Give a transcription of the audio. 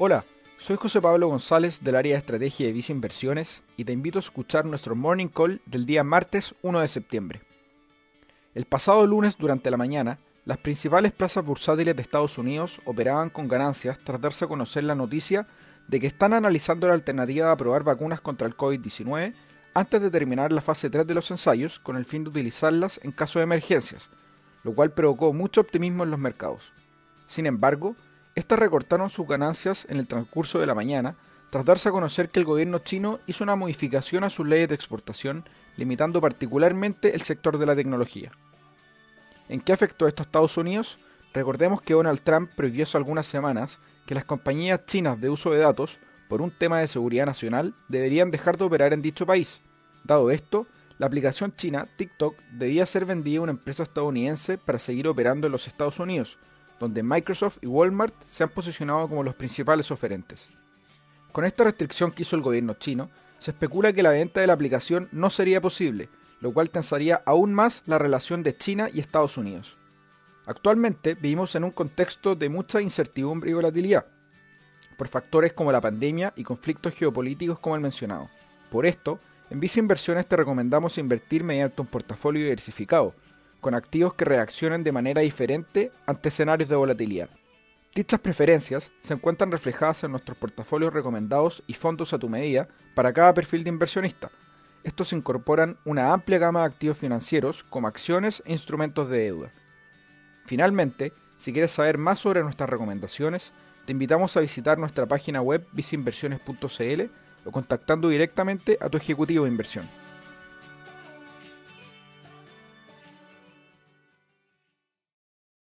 Hola, soy José Pablo González del área de estrategia de Visa Inversiones y te invito a escuchar nuestro morning call del día martes 1 de septiembre. El pasado lunes durante la mañana, las principales plazas bursátiles de Estados Unidos operaban con ganancias tras darse a conocer la noticia de que están analizando la alternativa de aprobar vacunas contra el COVID-19 antes de terminar la fase 3 de los ensayos con el fin de utilizarlas en caso de emergencias, lo cual provocó mucho optimismo en los mercados. Sin embargo, estas recortaron sus ganancias en el transcurso de la mañana tras darse a conocer que el gobierno chino hizo una modificación a sus leyes de exportación, limitando particularmente el sector de la tecnología. ¿En qué afectó esto a Estados Unidos? Recordemos que Donald Trump prohibió hace algunas semanas que las compañías chinas de uso de datos, por un tema de seguridad nacional, deberían dejar de operar en dicho país. Dado esto, la aplicación china TikTok debía ser vendida a una empresa estadounidense para seguir operando en los Estados Unidos, donde Microsoft y Walmart se han posicionado como los principales oferentes. Con esta restricción que hizo el gobierno chino, se especula que la venta de la aplicación no sería posible, lo cual tensaría aún más la relación de China y Estados Unidos. Actualmente vivimos en un contexto de mucha incertidumbre y volatilidad, por factores como la pandemia y conflictos geopolíticos como el mencionado. Por esto, en Visa Inversiones te recomendamos invertir mediante un portafolio diversificado, con activos que reaccionen de manera diferente ante escenarios de volatilidad. Dichas preferencias se encuentran reflejadas en nuestros portafolios recomendados y fondos a tu medida para cada perfil de inversionista. Estos incorporan una amplia gama de activos financieros como acciones e instrumentos de deuda. Finalmente, si quieres saber más sobre nuestras recomendaciones, te invitamos a visitar nuestra página web visinversiones.cl o contactando directamente a tu ejecutivo de inversión.